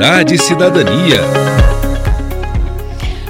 E Cidadania.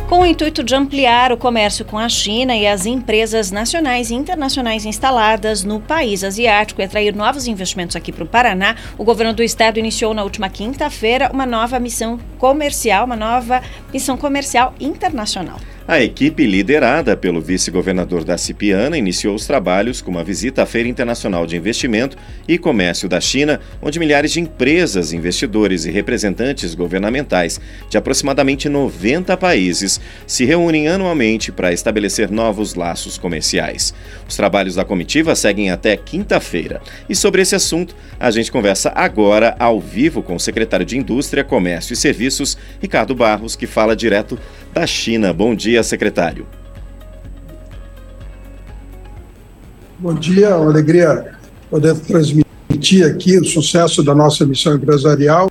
Com o intuito de ampliar o comércio com a China e as empresas nacionais e internacionais instaladas no país asiático e atrair novos investimentos aqui para o Paraná, o governo do estado iniciou na última quinta-feira uma nova missão comercial, uma nova missão comercial internacional. A equipe, liderada pelo vice-governador da Cipiana, iniciou os trabalhos com uma visita à Feira Internacional de Investimento e Comércio da China, onde milhares de empresas, investidores e representantes governamentais de aproximadamente 90 países se reúnem anualmente para estabelecer novos laços comerciais. Os trabalhos da comitiva seguem até quinta-feira. E sobre esse assunto, a gente conversa agora ao vivo com o secretário de Indústria, Comércio e Serviços, Ricardo Barros, que fala direto China. Bom dia, secretário. Bom dia, uma alegria poder transmitir aqui o sucesso da nossa missão empresarial,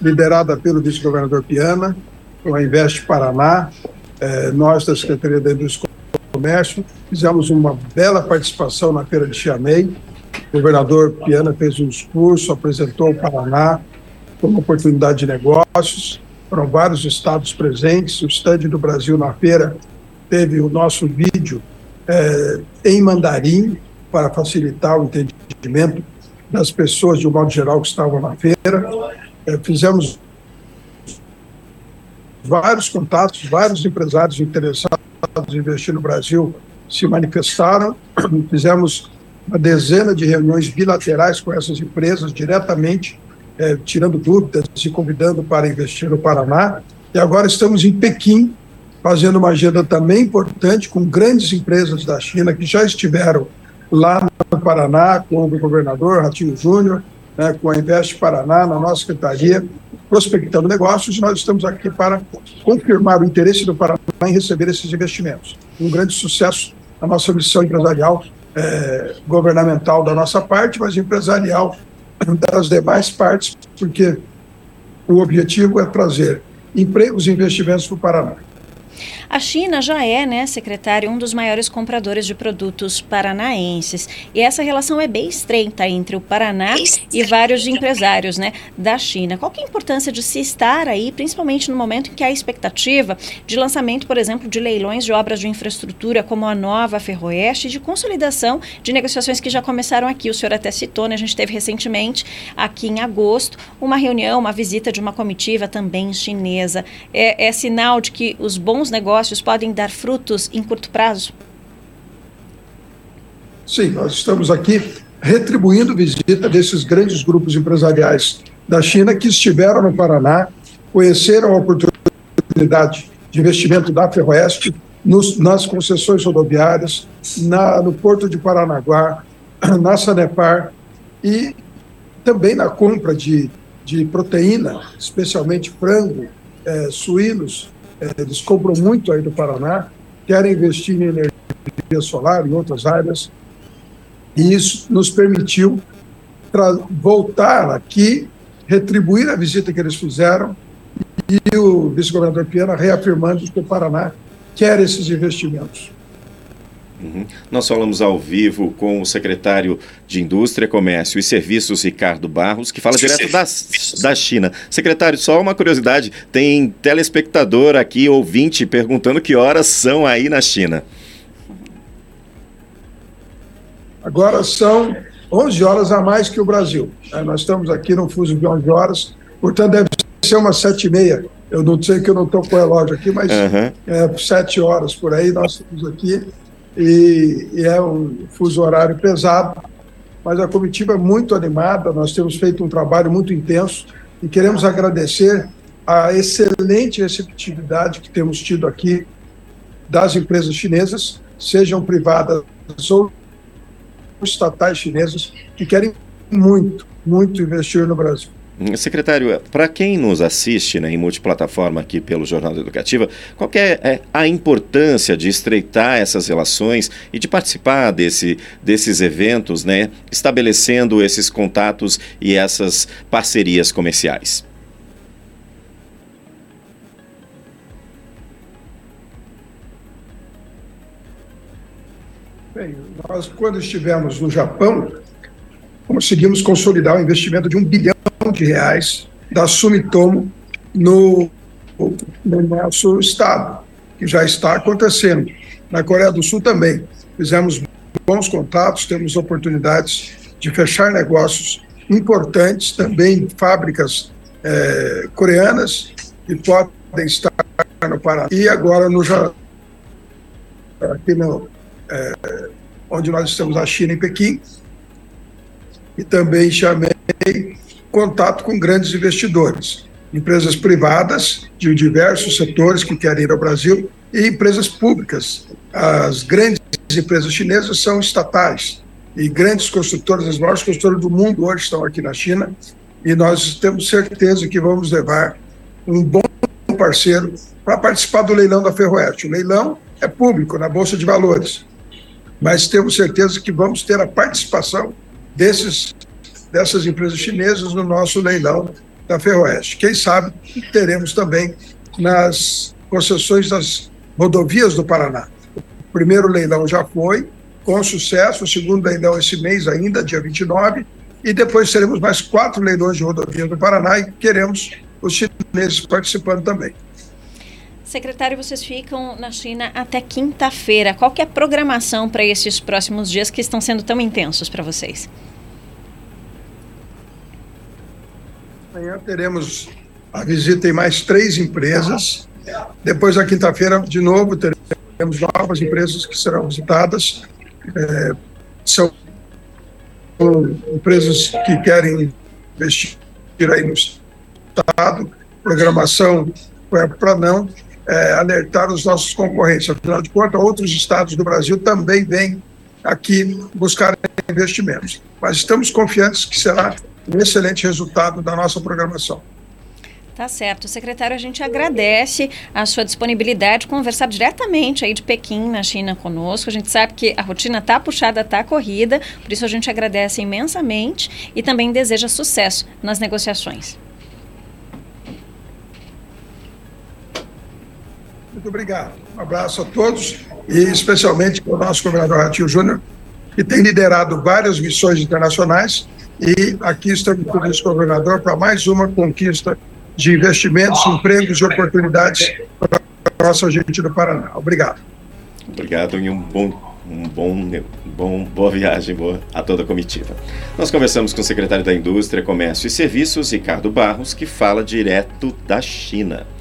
liderada pelo vice-governador Piana, com a Investe Paraná, eh, nós da Secretaria da Indústria e Comércio, fizemos uma bela participação na Feira de Chiamei, o governador Piana fez um discurso, apresentou o Paraná como oportunidade de negócios, foram vários estados presentes. O estande do Brasil na feira teve o nosso vídeo é, em mandarim para facilitar o entendimento das pessoas, de um modo geral, que estavam na feira. É, fizemos vários contatos, vários empresários interessados em investir no Brasil se manifestaram. Fizemos uma dezena de reuniões bilaterais com essas empresas diretamente é, tirando dúvidas e convidando para investir no Paraná. E agora estamos em Pequim, fazendo uma agenda também importante com grandes empresas da China que já estiveram lá no Paraná, com o governador Ratinho Júnior, né, com a Invest Paraná, na nossa secretaria, prospectando negócios, e nós estamos aqui para confirmar o interesse do Paraná em receber esses investimentos. Um grande sucesso na nossa missão empresarial, é, governamental da nossa parte, mas empresarial das demais partes, porque o objetivo é trazer empregos e investimentos para o Paraná. A China já é, né, secretário, um dos maiores compradores de produtos paranaenses. E essa relação é bem estreita entre o Paraná e vários empresários, né, da China. Qual que é a importância de se estar aí, principalmente no momento em que há expectativa de lançamento, por exemplo, de leilões de obras de infraestrutura como a nova Ferroeste, de consolidação de negociações que já começaram aqui. O senhor até citou, né, a gente teve recentemente, aqui em agosto, uma reunião, uma visita de uma comitiva também chinesa. É, é sinal de que os bons negócios negócios podem dar frutos em curto prazo? Sim, nós estamos aqui retribuindo visita desses grandes grupos empresariais da China que estiveram no Paraná, conheceram a oportunidade de investimento da Ferroeste nos, nas concessões rodoviárias, na, no Porto de Paranaguá, na Sanepar e também na compra de, de proteína, especialmente frango, é, suínos, eles compram muito aí do Paraná, querem investir em energia solar, em outras áreas, e isso nos permitiu voltar aqui, retribuir a visita que eles fizeram, e o vice-governador Piana reafirmando que o Paraná quer esses investimentos. Uhum. Nós falamos ao vivo com o secretário de Indústria, Comércio e Serviços, Ricardo Barros, que fala direto da, da China. Secretário, só uma curiosidade: tem telespectador aqui, ouvinte, perguntando que horas são aí na China. Agora são 11 horas a mais que o Brasil. É, nós estamos aqui no fuso de 11 horas, portanto deve ser umas 7 e meia. Eu não sei que eu não estou com o relógio aqui, mas uhum. é, 7 horas por aí nós estamos aqui e, e é um fuso horário pesado, mas a comitiva é muito animada, nós temos feito um trabalho muito intenso e queremos agradecer a excelente receptividade que temos tido aqui das empresas chinesas, sejam privadas ou estatais chinesas, que querem muito, muito investir no Brasil. Secretário, para quem nos assiste né, em multiplataforma aqui pelo Jornal Educativa, qual é, é, a importância de estreitar essas relações e de participar desse, desses eventos, né, estabelecendo esses contatos e essas parcerias comerciais? Bem, nós quando estivemos no Japão, conseguimos consolidar o investimento de um bilhão de reais da Sumitomo no, no nosso estado, que já está acontecendo. Na Coreia do Sul também. Fizemos bons contatos, temos oportunidades de fechar negócios importantes, também fábricas é, coreanas que podem estar no Paraná. E agora no aqui no, é, onde nós estamos, a China, em Pequim, e também chamei contato com grandes investidores, empresas privadas de diversos setores que querem ir ao Brasil e empresas públicas. As grandes empresas chinesas são estatais e grandes construtoras, as maiores construtoras do mundo hoje estão aqui na China e nós temos certeza que vamos levar um bom parceiro para participar do leilão da Ferroeste. O leilão é público na Bolsa de Valores, mas temos certeza que vamos ter a participação desses, dessas empresas chinesas no nosso leilão da Ferroeste. Quem sabe teremos também nas concessões das rodovias do Paraná. O primeiro leilão já foi, com sucesso, o segundo leilão esse mês ainda, dia 29, e depois teremos mais quatro leilões de rodovias do Paraná e queremos os chineses participando também. Secretário, vocês ficam na China até quinta-feira. Qual que é a programação para esses próximos dias que estão sendo tão intensos para vocês? Amanhã teremos a visita em mais três empresas. Depois, na quinta-feira, de novo, teremos novas empresas que serão visitadas. É, são empresas que querem investir aí no Estado, programação para não é, alertar os nossos concorrentes. Afinal de contas, outros estados do Brasil também vêm aqui buscar investimentos. Mas estamos confiantes que será um excelente resultado da nossa programação. Tá certo. Secretário, a gente agradece a sua disponibilidade de conversar diretamente aí de Pequim, na China, conosco. A gente sabe que a rotina está puxada, está corrida, por isso a gente agradece imensamente e também deseja sucesso nas negociações. Muito obrigado. Um abraço a todos e especialmente ao nosso governador Ratinho Júnior, que tem liderado várias missões internacionais e aqui estamos com o governador para mais uma conquista de investimentos, empregos e oportunidades para a nossa gente do Paraná. Obrigado. Obrigado e um bom um bom, bom, boa viagem boa a toda a comitiva. Nós conversamos com o secretário da Indústria, Comércio e Serviços, Ricardo Barros, que fala direto da China.